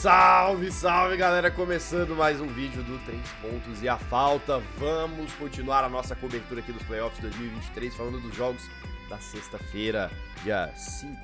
Salve, salve galera! Começando mais um vídeo do 3 pontos e a falta. Vamos continuar a nossa cobertura aqui dos playoffs 2023, falando dos jogos da sexta-feira, dia 5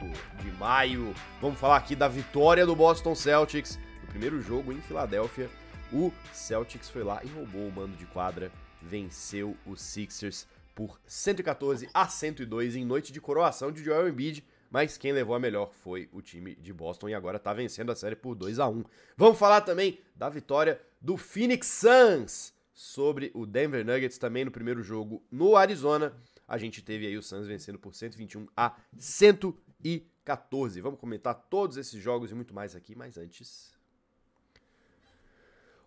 de maio. Vamos falar aqui da vitória do Boston Celtics no primeiro jogo em Filadélfia. O Celtics foi lá e roubou o mando de quadra, venceu os Sixers por 114 a 102 em noite de coroação de Joel Embiid mas quem levou a melhor foi o time de Boston e agora tá vencendo a série por 2 a 1 Vamos falar também da vitória do Phoenix Suns sobre o Denver Nuggets também no primeiro jogo no Arizona. A gente teve aí o Suns vencendo por 121 a 114. Vamos comentar todos esses jogos e muito mais aqui, mas antes.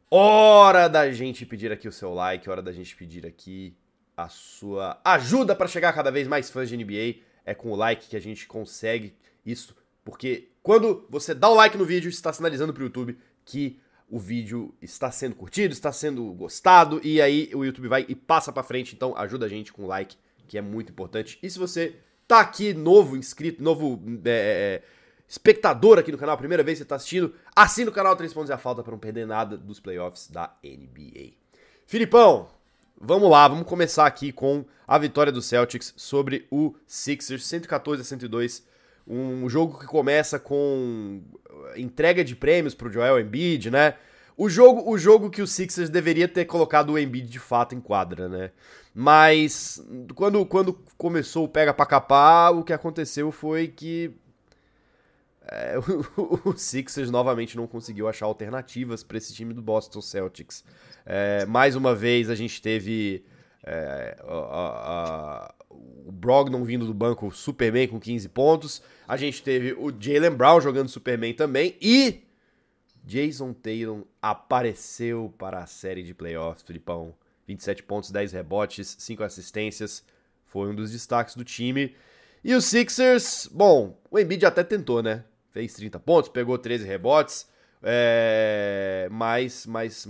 Hora da gente pedir aqui o seu like, hora da gente pedir aqui a sua ajuda para chegar cada vez mais fãs de NBA é com o like que a gente consegue isso, porque quando você dá o like no vídeo, está sinalizando para o YouTube que o vídeo está sendo curtido, está sendo gostado, e aí o YouTube vai e passa para frente, então ajuda a gente com o like, que é muito importante. E se você tá aqui novo inscrito, novo é, é, é espectador aqui no canal, primeira vez que você está assistindo, assina o canal 3 pontos e a falta para não perder nada dos playoffs da NBA. Filipão, Vamos lá, vamos começar aqui com a vitória do Celtics sobre o Sixers, 114 a 102. Um jogo que começa com entrega de prêmios para o Joel Embiid, né? O jogo, o jogo que o Sixers deveria ter colocado o Embiid de fato em quadra, né? Mas quando, quando começou o pega para capar, o que aconteceu foi que é, o, o, Sixers novamente não conseguiu achar alternativas para esse time do Boston Celtics. É, mais uma vez a gente teve é, a, a, o Brogdon vindo do banco Superman com 15 pontos. A gente teve o Jalen Brown jogando Superman também. E Jason Tatum apareceu para a série de playoffs, Filipão. 27 pontos, 10 rebotes, 5 assistências. Foi um dos destaques do time. E os Sixers, bom, o Embiid até tentou, né? Fez 30 pontos, pegou 13 rebotes, é, mas, mas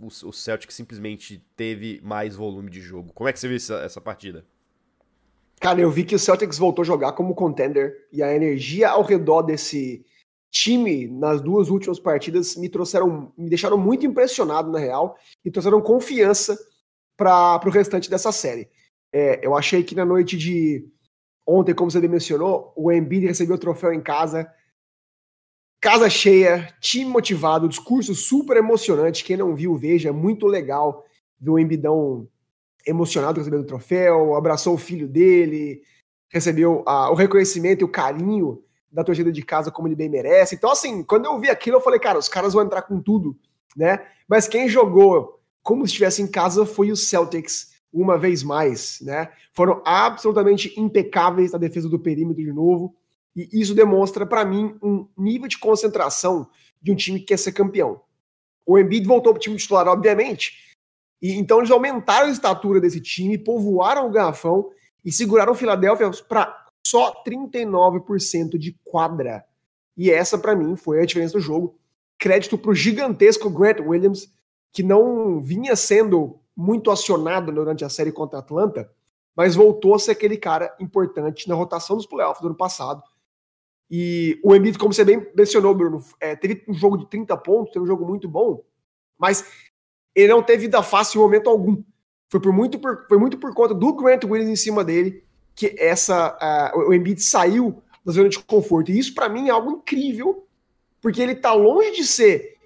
o, Celtic simplesmente teve mais volume de jogo. Como é que você viu essa, essa partida? Cara, eu vi que o Celtics voltou a jogar como contender e a energia ao redor desse time nas duas últimas partidas me trouxeram, me deixaram muito impressionado na real e trouxeram confiança para o restante dessa série. É, eu achei que na noite de ontem, como você mencionou, o Embiid recebeu o troféu em casa, Casa cheia, time motivado, discurso super emocionante. Quem não viu, veja, é muito legal ver o Embidão emocionado recebendo o troféu, abraçou o filho dele, recebeu a, o reconhecimento e o carinho da torcida de casa como ele bem merece. Então, assim, quando eu vi aquilo, eu falei, cara, os caras vão entrar com tudo, né? Mas quem jogou como se estivesse em casa foi o Celtics uma vez mais, né? Foram absolutamente impecáveis na defesa do perímetro de novo. E isso demonstra para mim um nível de concentração de um time que quer ser campeão. O Embiid voltou para o time titular, obviamente, e então eles aumentaram a estatura desse time, povoaram o garrafão e seguraram o Philadelphia para só 39% de quadra. E essa, para mim, foi a diferença do jogo. Crédito para o gigantesco Grant Williams, que não vinha sendo muito acionado durante a série contra a Atlanta, mas voltou a ser aquele cara importante na rotação dos playoffs do ano passado e o Embiid, como você bem mencionou, Bruno, é, teve um jogo de 30 pontos, teve um jogo muito bom, mas ele não teve vida fácil em momento algum. Foi, por muito por, foi muito por conta do Grant Williams em cima dele que essa uh, o Embiid saiu da zona de conforto. E isso, para mim, é algo incrível, porque ele tá longe de ser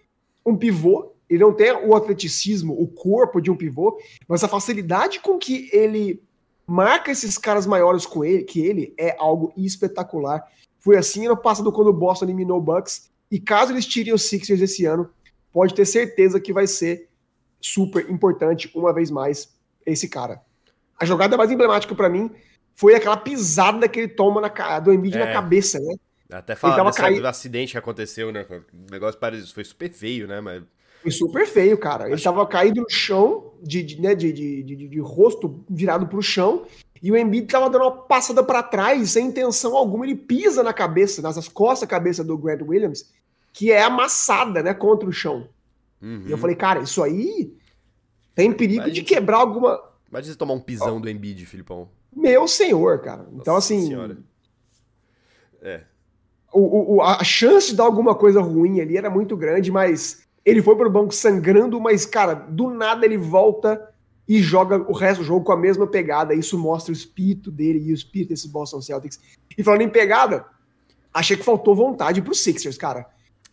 um pivô, ele não tem o atleticismo, o corpo de um pivô, mas a facilidade com que ele marca esses caras maiores com ele, que ele é algo espetacular. Foi assim ano passado quando o Boston eliminou o Bucks. E caso eles tirem os Sixers esse ano, pode ter certeza que vai ser super importante uma vez mais esse cara. A jogada mais emblemática para mim foi aquela pisada que ele toma na, do Embiid é. na cabeça, né? Até falar desse do acidente que aconteceu, né? O negócio parece, foi super feio, né? Mas... Foi super feio, cara. Ele tava caído no chão, de, de, né, de, de, de, de rosto virado pro chão, e o Embiid tava dando uma passada para trás, sem intenção alguma, ele pisa na cabeça, nas costas da cabeça do Grant Williams, que é amassada, né, contra o chão. Uhum. E eu falei, cara, isso aí tem perigo Imagina, de quebrar alguma. Imagina você tomar um pisão oh. do Embiid, Filipão. Meu senhor, cara. Então, Nossa assim. Senhora. É. o, o, a chance de dar alguma coisa ruim ali era muito grande, mas ele foi pro banco sangrando, mas, cara, do nada ele volta e joga o resto do jogo com a mesma pegada. Isso mostra o espírito dele e o espírito desse Boston Celtics. E falando em pegada, achei que faltou vontade pro Sixers, cara.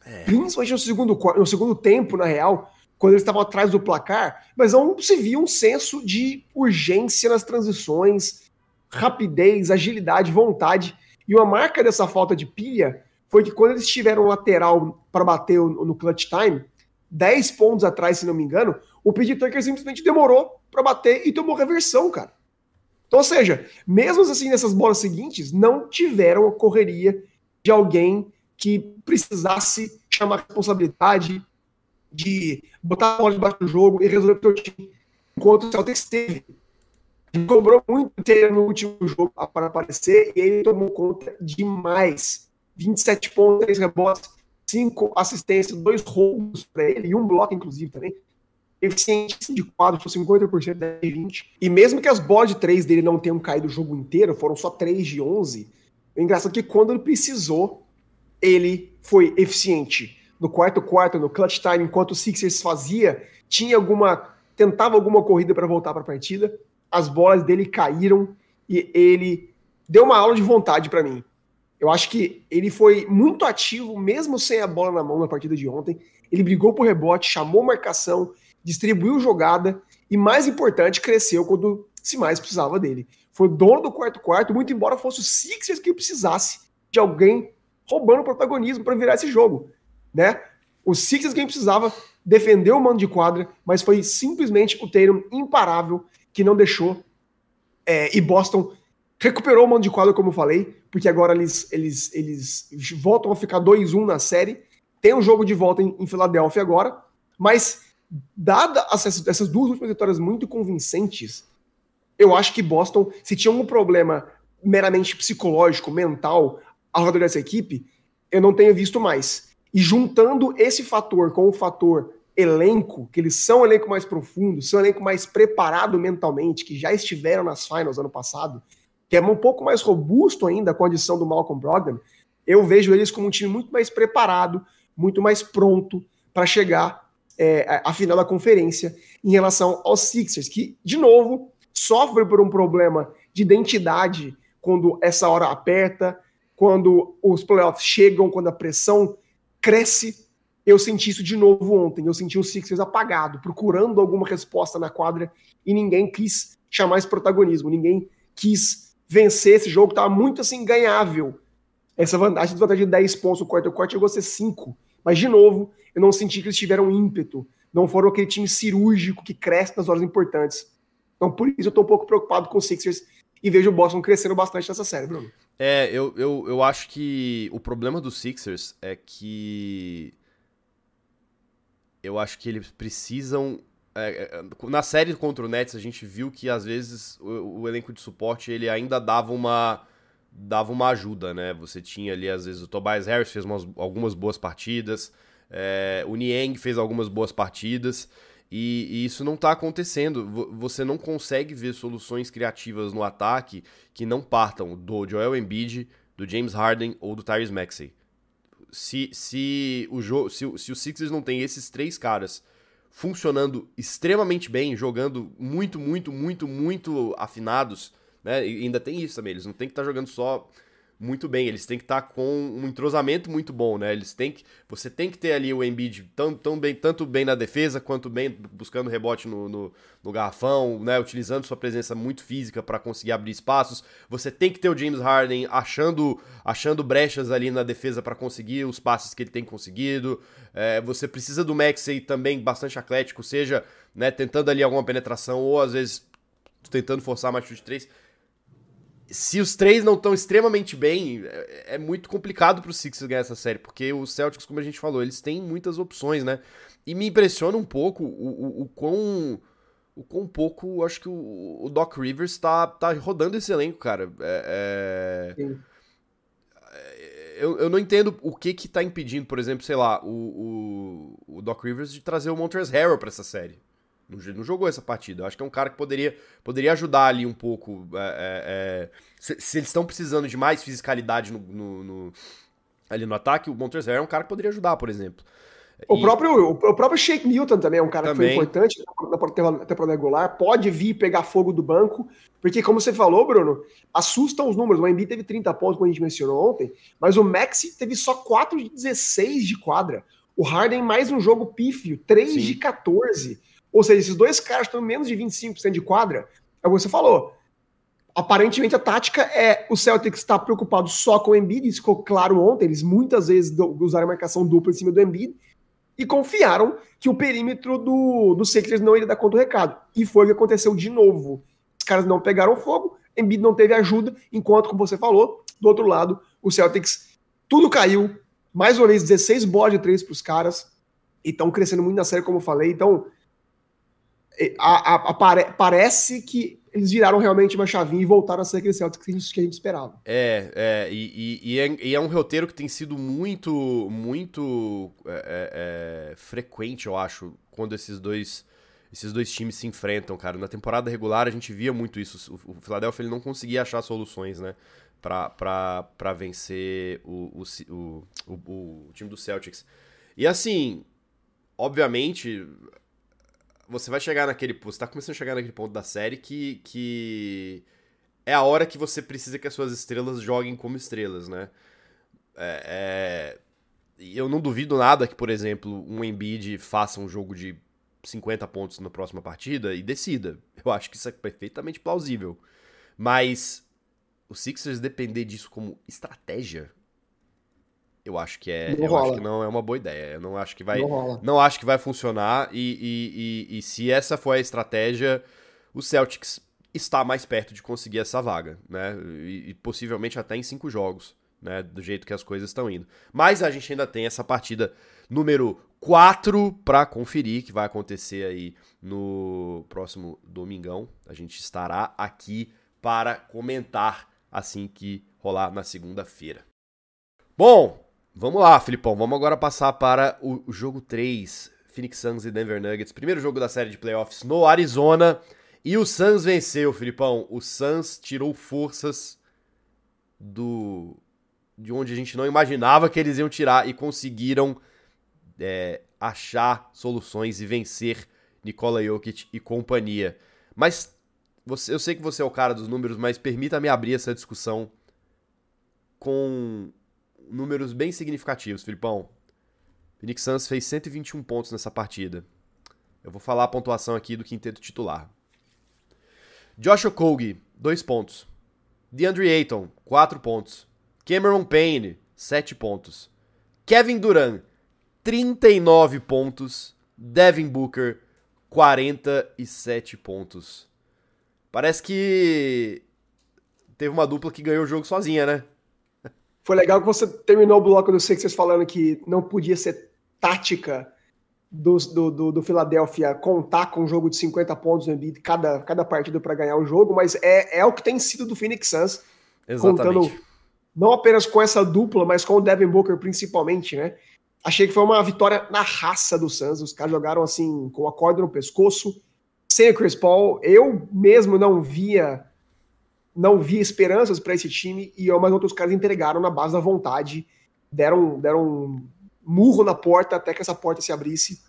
É. Principalmente no segundo, no segundo tempo, na real, quando eles estavam atrás do placar, mas não se via um senso de urgência nas transições, rapidez, agilidade, vontade. E uma marca dessa falta de pilha foi que quando eles tiveram lateral para bater no clutch time, 10 pontos atrás, se não me engano, o PJ Tucker simplesmente demorou para bater e tomou reversão, cara. Então, ou seja, mesmo assim nessas bolas seguintes, não tiveram a correria de alguém que precisasse chamar responsabilidade, de botar a bola debaixo do jogo e resolver o time. Enquanto o Celtics teve. Ele cobrou muito inteiro no último jogo para aparecer e ele tomou conta demais. 27 pontos, 3 rebotes, 5 assistências, 2 roubos para ele e um bloco, inclusive, também. Eficiente de quadro, foi 50% de 20. E mesmo que as bolas de 3 dele não tenham caído o jogo inteiro, foram só 3 de 11. O engraçado é que quando ele precisou, ele foi eficiente. No quarto quarto, no clutch time, enquanto o Sixers fazia, tinha alguma. tentava alguma corrida para voltar para a partida, as bolas dele caíram e ele deu uma aula de vontade para mim. Eu acho que ele foi muito ativo, mesmo sem a bola na mão na partida de ontem. Ele brigou por rebote, chamou marcação, distribuiu jogada e, mais importante, cresceu quando se mais precisava dele. Foi dono do quarto quarto, muito embora fosse o Sixers que precisasse de alguém roubando protagonismo para virar esse jogo, né? O Sixers quem precisava defender o mando de quadra, mas foi simplesmente o Tatum imparável que não deixou. É, e Boston recuperou o mando de quadra, como eu falei, porque agora eles, eles, eles voltam a ficar 2-1 na série. Tem um jogo de volta em, em Filadélfia agora, mas dada essas, essas duas últimas vitórias muito convincentes, eu acho que Boston, se tinha um problema meramente psicológico, mental, ao redor dessa equipe, eu não tenho visto mais. E juntando esse fator com o fator elenco, que eles são um elenco mais profundo, são um elenco mais preparado mentalmente, que já estiveram nas finals ano passado, que é um pouco mais robusto ainda a adição do Malcolm Brogdon, eu vejo eles como um time muito mais preparado, muito mais pronto para chegar é, à final da conferência em relação aos Sixers, que, de novo, sofre por um problema de identidade quando essa hora aperta, quando os playoffs chegam, quando a pressão cresce. Eu senti isso de novo ontem. Eu senti o Sixers apagado, procurando alguma resposta na quadra e ninguém quis chamar esse protagonismo, ninguém quis vencer esse jogo, estava muito assim ganhável. Essa vantagem, vantagem de 10 pontos no quarto quarto chegou a ser 5. Mas, de novo, eu não senti que eles tiveram ímpeto. Não foram aquele time cirúrgico que cresce nas horas importantes. Então, por isso, eu estou um pouco preocupado com os Sixers e vejo o Boston crescendo bastante nessa série, Bruno. É, eu, eu, eu acho que o problema dos Sixers é que. Eu acho que eles precisam. É, é na série contra o Nets, a gente viu que às vezes o, o, elenco de suporte ele ainda dava uma dava uma ajuda, né? Você tinha ali, às vezes, o Tobias Harris fez umas, algumas boas partidas, é, o Niang fez algumas boas partidas, e, e, isso não está acontecendo. Você não consegue ver soluções criativas no ataque que não partam do Joel Embiid, do James Harden ou do Tyrese Maxey. Se, se, o, se, se o Sixers não tem esses três caras funcionando extremamente bem, jogando muito, muito, muito, muito afinados, né? E ainda tem isso também, eles não tem que estar tá jogando só muito bem. Eles têm que estar tá com um entrosamento muito bom, né? Eles têm que, você tem que ter ali o Embiid tão, tão bem, tanto bem na defesa quanto bem buscando rebote no, no, no garrafão, né? Utilizando sua presença muito física para conseguir abrir espaços. Você tem que ter o James Harden achando, achando brechas ali na defesa para conseguir os passes que ele tem conseguido. É, você precisa do Maxey também bastante atlético, seja né, tentando ali alguma penetração ou às vezes tentando forçar mais chute de três se os três não estão extremamente bem, é, é muito complicado pro Sixers ganhar essa série, porque os Celtics, como a gente falou, eles têm muitas opções, né? E me impressiona um pouco o, o, o quão. O quão pouco, acho que o, o, Doc Rivers tá, tá rodando esse elenco, cara. É, é... Eu, eu não entendo o que que tá impedindo, por exemplo, sei lá, o, o, o Doc Rivers de trazer o Montrezl Harrell pra essa série. Não, jogou essa partida. Eu acho que é um cara que poderia, poderia ajudar ali um pouco. É, é, é se, se, eles estão precisando de mais fisicalidade no, no, no, ali no ataque. O Montrezl é um cara que poderia ajudar, por exemplo. O, e... próprio, o próprio Shake Milton também é um cara também. que foi importante na temporada regular, pode vir pegar fogo do banco, porque como você falou, Bruno, assustam os números. O Embiid teve 30 pontos, como a gente mencionou ontem, mas o Maxi teve só 4 de 16 de quadra. O Harden mais um jogo pífio, 3 Sim. de 14. Ou seja, esses dois caras estão menos de 25% de quadra. É o que você falou. Aparentemente a tática é o Celtics estar preocupado só com o Embiid, isso ficou claro ontem, eles muitas vezes usaram marcação dupla em cima do Embiid, e confiaram que o perímetro do, do Sixers não iria dar conta do recado. E foi o que aconteceu de novo. Os caras não pegaram fogo, Embiid não teve ajuda, enquanto, como você falou, do outro lado, o Celtics, tudo caiu, mais uma vez 16 bolas de três para os caras, e estão crescendo muito na série, como eu falei, então a, a, pare, parece que eles viraram realmente uma chavinha e voltaram a ser aquele Celtics que a gente, que a gente esperava. É, é e, e, e, é, e, é, um roteiro que tem sido muito, muito é, é, é, frequente, eu acho, quando esses dois, esses dois times se enfrentam, cara. Na temporada regular a gente via muito isso. O, o Philadelphia ele não conseguia achar soluções, né? para vencer o, o, o, o time do Celtics. E assim, obviamente, você vai chegar naquele. Você tá começando a chegar naquele ponto da série que, que é a hora que você precisa que as suas estrelas joguem como estrelas, né? É, é... Eu não duvido nada que, por exemplo, um Embiid faça um jogo de 50 pontos na próxima partida e decida. Eu acho que isso é perfeitamente plausível. Mas o Sixers depender disso como estratégia, eu acho que é. Não eu rola. acho que não é uma boa ideia. Eu não acho que vai. Não, não acho que vai funcionar. E, e, e, e, se essa for a estratégia, o Celtics está mais perto de conseguir essa vaga, né? E, possivelmente até em cinco jogos, né? Do jeito que as coisas estão indo. Mas a gente ainda tem essa partida número 4 para conferir, que vai acontecer aí no próximo domingão. A gente estará aqui para comentar assim que rolar na segunda-feira. Bom, Vamos lá, Filipão. Vamos agora passar para o jogo 3. Phoenix Suns e Denver Nuggets. Primeiro jogo da série de playoffs no Arizona. E o Suns venceu, Filipão. O Suns tirou forças do de onde a gente não imaginava que eles iam tirar e conseguiram é, achar soluções e vencer Nikola Jokic e companhia. Mas você, eu sei que você é o cara dos números, mas permita-me abrir essa discussão com números bem significativos, Filipão. Phoenix Suns fez 121 pontos nessa partida. Eu vou falar a pontuação aqui do quinteto titular. Josh Okogie, 2 pontos. DeAndre Ayton, 4 pontos. Cameron Payne, 7 pontos. Kevin Durant, 39 pontos. Devin Booker, 47 pontos. Parece que teve uma dupla que ganhou o jogo sozinha, né? Foi legal que você terminou o bloco do Sixers falando que não podia ser tática do, do, do, do Philadelphia contar com um jogo de 50 pontos no Embiid cada, cada partida para ganhar o jogo, mas é, é o que tem sido do Phoenix Suns. Exatamente. Contando não apenas com essa dupla, mas com o Devin Booker principalmente, né? Achei que foi uma vitória na raça do Suns. Os caras jogaram assim, com a corda no pescoço, sem o Chris Paul. Eu mesmo não via não via esperanças para esse time e mas outros caras entregaram na base da vontade, deram, deram um murro na porta até que essa porta se abrisse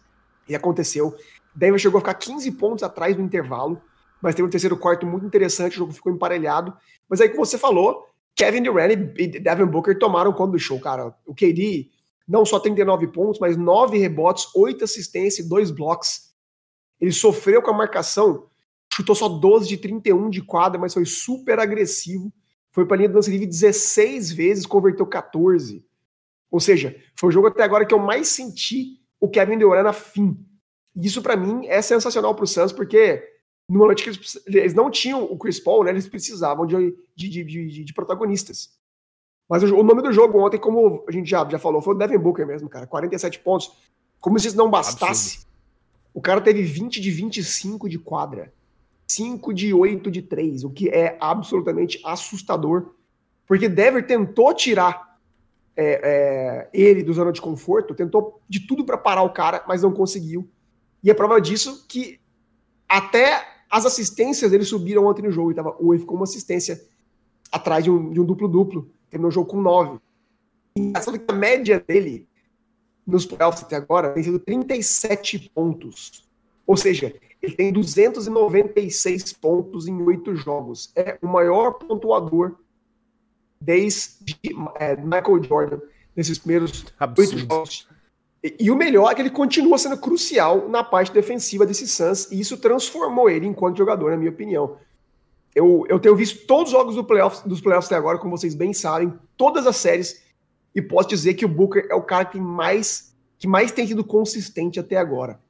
e aconteceu. Denver chegou a ficar 15 pontos atrás no intervalo, mas teve um terceiro quarto muito interessante, o jogo ficou emparelhado. Mas aí, como você falou, Kevin Durant e Devin Booker tomaram conta do show, cara. O KD não só 39 pontos, mas 9 rebotes, 8 assistências e 2 blocos. Ele sofreu com a marcação chutou só 12 de 31 de quadra, mas foi super agressivo. Foi para a linha de lance livre 16 vezes, converteu 14. Ou seja, foi o jogo até agora que eu mais senti o Kevin Durant na fim. E isso para mim é sensacional para o Suns, porque no momento que eles, não tinham o Chris Paul, né, eles precisavam de, de, de, de, de protagonistas. Mas o, o, nome do jogo ontem, como a gente já, já falou, foi o Devin Booker mesmo, cara. 47 pontos. Como se isso não bastasse. Absurdo. O cara teve 20 de 25 de quadra. 5 de 8 de 3, o que é absolutamente assustador, porque Dever tentou tirar é, é, ele do zona de conforto, tentou de tudo para parar o cara, mas não conseguiu. E a prova disso que até as assistências dele subiram ontem no jogo, e tava, o ficou uma assistência atrás de um duplo-duplo, terminou o jogo com 9. Engraçado que a média dele nos playoffs até agora tem sido 37 pontos. Ou seja, ele tem 296 pontos em oito jogos. É o maior pontuador desde é, Michael Jordan nesses primeiros oito jogos. E, e, o melhor é que ele continua sendo crucial na parte defensiva desse Suns, e isso transformou ele enquanto jogador, na minha opinião. Eu, eu tenho visto todos os jogos do playoffs, dos playoffs até agora, como vocês bem sabem, todas as séries, e posso dizer que o Booker é o cara que mais, que mais tem sido consistente até agora.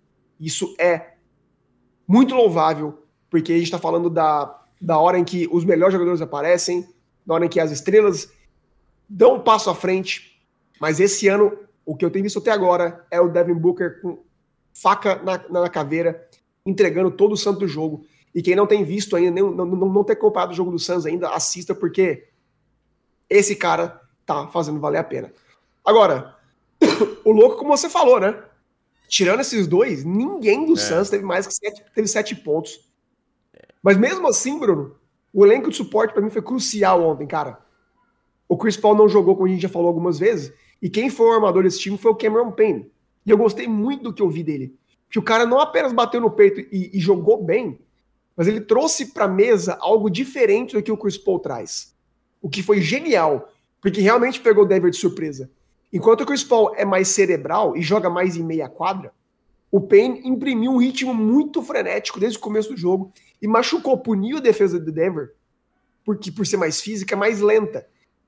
Isso é muito louvável, porque a gente está falando da, da hora em que os melhores jogadores aparecem, da hora em que as estrelas dão um passo à frente. Mas esse ano, o que eu tenho visto até agora é o Devin Booker com faca na, na caveira, entregando todo o santo jogo. E quem não tem visto ainda, nem, não, não, não ter comprado o jogo do Suns ainda, assista, porque esse cara tá fazendo valer a pena. Agora, o louco, como você falou, né? Tirando esses dois, ninguém do é. Suns teve mais que sete, teve sete pontos. Mas mesmo assim, Bruno, o elenco de suporte para mim foi crucial ontem, cara. O Chris Paul não jogou, como a gente já falou algumas vezes, e quem foi o armador desse time foi o Cameron Payne. E eu gostei muito do que eu vi dele. Que o cara não apenas bateu no peito e, e jogou bem, mas ele trouxe para mesa algo diferente do que o Chris Paul traz. O que foi genial, porque realmente pegou o Denver de surpresa. Enquanto o Chris Paul é mais cerebral e joga mais em meia quadra, o Payne imprimiu um ritmo muito frenético desde o começo do jogo e machucou, puniu a defesa do Denver, porque por ser mais física, mais lenta.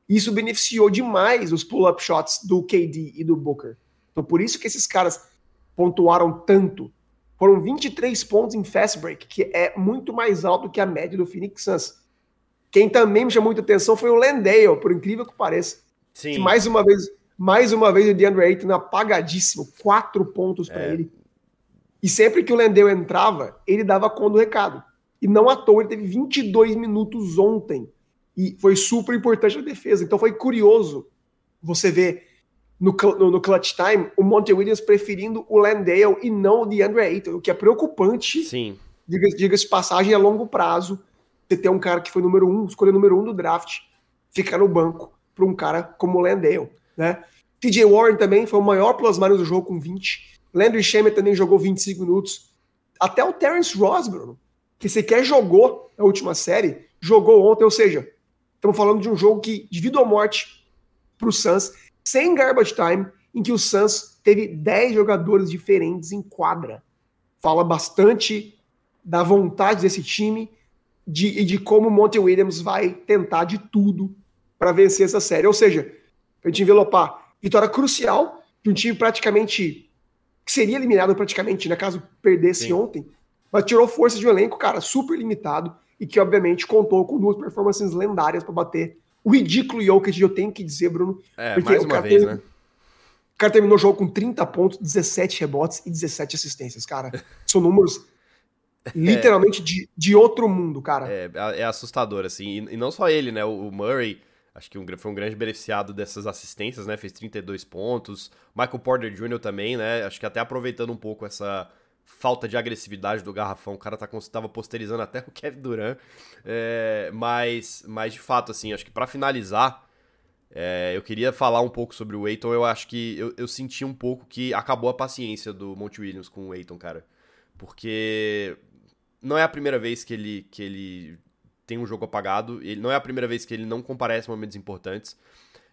Isso beneficiou demais os pull-up shots do KD e do Booker. Então por isso que esses caras pontuaram tanto. Foram 23 pontos em fast break, que é muito mais alto que a média do Phoenix Suns. Quem também me chamou muita atenção foi o Landale, por incrível que pareça. Sim. Que mais uma vez mais uma vez o DeAndre Ayton apagadíssimo, quatro pontos para é. ele. E sempre que o Lendeu entrava, ele dava conta do recado. E não à toa, ele teve 22 minutos ontem. E foi super importante na defesa. Então foi curioso você ver no, no, no clutch time o Monte Williams preferindo o Landale e não o DeAndre Ayton, o que é preocupante. Sim. Diga-se diga passagem a longo prazo. Você ter um cara que foi número um, escolher número um do draft, ficar no banco para um cara como o Landale né? TJ Warren também foi o maior plus-minus do jogo com 20. Landry Shamet também jogou 25 minutos. Até o Terence Ross, Bruno, que sequer jogou na última série, jogou ontem. Ou seja, estamos falando de um jogo que, de vida ou morte, para o Suns, sem garbage time, em que o Suns teve 10 jogadores diferentes em quadra. Fala bastante da vontade desse time de, e de como o Monte Williams vai tentar de tudo para vencer essa série. Ou seja, a gente envelopar. Vitória crucial de um time praticamente. que seria eliminado praticamente, né? Caso perdesse Sim. ontem. Mas tirou força de um elenco, cara, super limitado. E que, obviamente, contou com duas performances lendárias para bater o ridículo Jokic, eu tenho que dizer, Bruno. É, porque mais o cara, vez, né? o cara terminou o jogo com 30 pontos, 17 rebotes e 17 assistências, cara. São números literalmente é. de, de outro mundo, cara. É, é assustador, assim. E, e, não só ele, né? O Murray Acho que foi um grande beneficiado dessas assistências, né? Fez 32 pontos. Michael Porter Jr. também, né? Acho que até aproveitando um pouco essa falta de agressividade do garrafão. O cara tá, tava posterizando até o Kevin Durant. É, mas, mas, de fato, assim, acho que para finalizar, é, eu queria falar um pouco sobre o Aiton. Eu acho que eu, eu senti um pouco que acabou a paciência do Monte Williams com o Aiton, cara. Porque não é a primeira vez que ele, que ele tem um jogo apagado. Ele não é a primeira vez que ele não comparece em momentos importantes.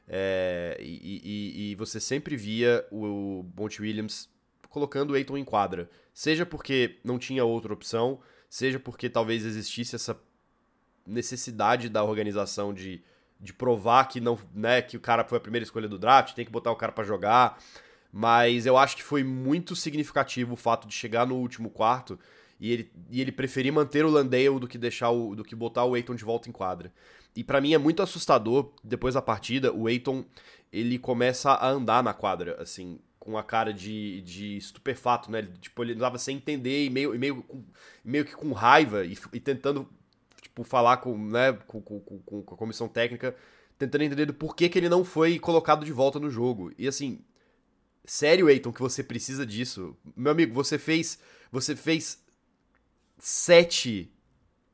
É, e, e, e, você sempre via o Monte Williams colocando o em quadra. Seja porque não tinha outra opção, seja porque talvez existisse essa necessidade da organização de, de provar que não, né, que o cara foi a primeira escolha do draft, tem que botar o cara para jogar. Mas eu acho que foi muito significativo o fato de chegar no último quarto e ele, e ele preferir manter o Landale do que deixar o, do que botar o Aiton de volta em quadra. E para mim é muito assustador, depois da partida, o Aiton, ele começa a andar na quadra, assim, com a cara de, de estupefato, né? Tipo, ele andava sem entender e meio, meio, meio que com raiva e, e tentando, tipo, falar com, né, com, com, com, com a comissão técnica, tentando entender do porquê que ele não foi colocado de volta no jogo. E assim, sério, Aiton, que você precisa disso? Meu amigo, você fez, você fez sete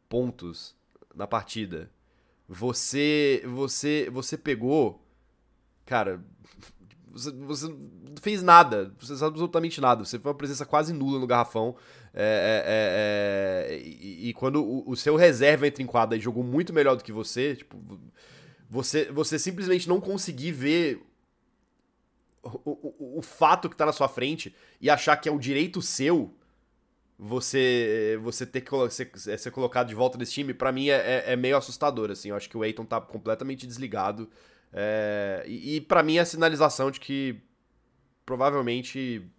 pontos na partida. Você você você pegou cara, você, você não fez nada, você fez absolutamente nada. Você foi uma presença quase nula no garrafão. É, é, é, é e, e, quando o, o, seu reserva entra em quadra e jogou muito melhor do que você, tipo, você, você simplesmente não conseguir ver o, o, o fato que tá na sua frente e achar que é um direito seu você você ter que ser, ser colocado de volta nesse time, para mim é, é, é, meio assustador, assim. Eu acho que o Eiton tá completamente desligado. É, e, e para mim é a sinalização de que provavelmente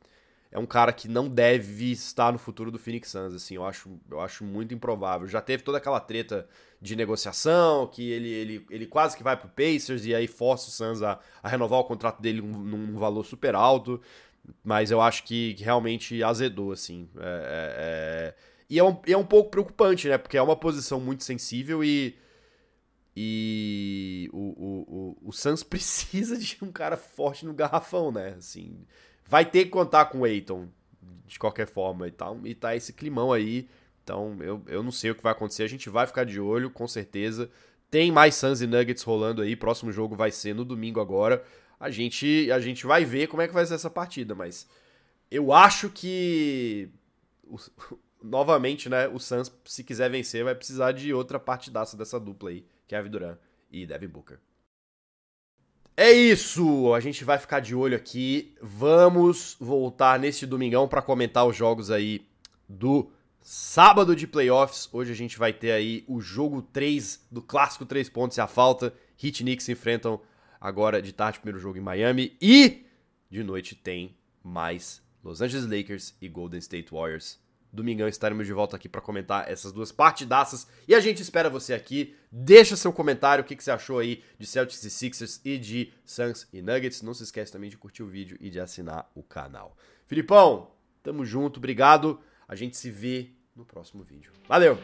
é um cara que não deve estar no futuro do Phoenix Suns, assim, eu acho, eu acho muito improvável. Já teve toda aquela treta de negociação, que ele, ele, ele quase que vai pro Pacers e aí força o Suns a, a renovar o contrato dele num, num valor super alto, mas eu acho que, realmente azedou, assim. É, é, é... E é um, é um pouco preocupante, né, porque é uma posição muito sensível e e o, o, o, o Suns precisa de um cara forte no garrafão, né? Assim, vai ter que contar com o Aiton de qualquer forma e tal. E tá esse climão aí. Então, eu, eu não sei o que vai acontecer. A gente vai ficar de olho, com certeza. Tem mais Suns e Nuggets rolando aí. Próximo jogo vai ser no domingo agora. A gente, a gente vai ver como é que vai ser essa partida, mas eu acho que o, novamente, né, o Suns, se quiser vencer, vai precisar de outra partidaça dessa dupla aí. Kevin Durant e Devin Booker. É isso, a gente vai ficar de olho aqui. Vamos voltar neste domingão para comentar os jogos aí do sábado de playoffs. Hoje a gente vai ter aí o jogo 3 do clássico 3 pontos e a falta. Heat Knicks enfrentam agora de tarde, primeiro jogo em Miami. E de noite tem mais Los Angeles Lakers e Golden State Warriors Domingão estaremos de volta aqui para comentar essas duas partidaças. E a gente espera você aqui. Deixa seu comentário, o que, que, você achou aí de Celtics e Sixers e de Suns e Nuggets. Não se esquece também de curtir o vídeo e de assinar o canal. Filipão, tamo junto, obrigado. A gente se vê no próximo vídeo. Valeu!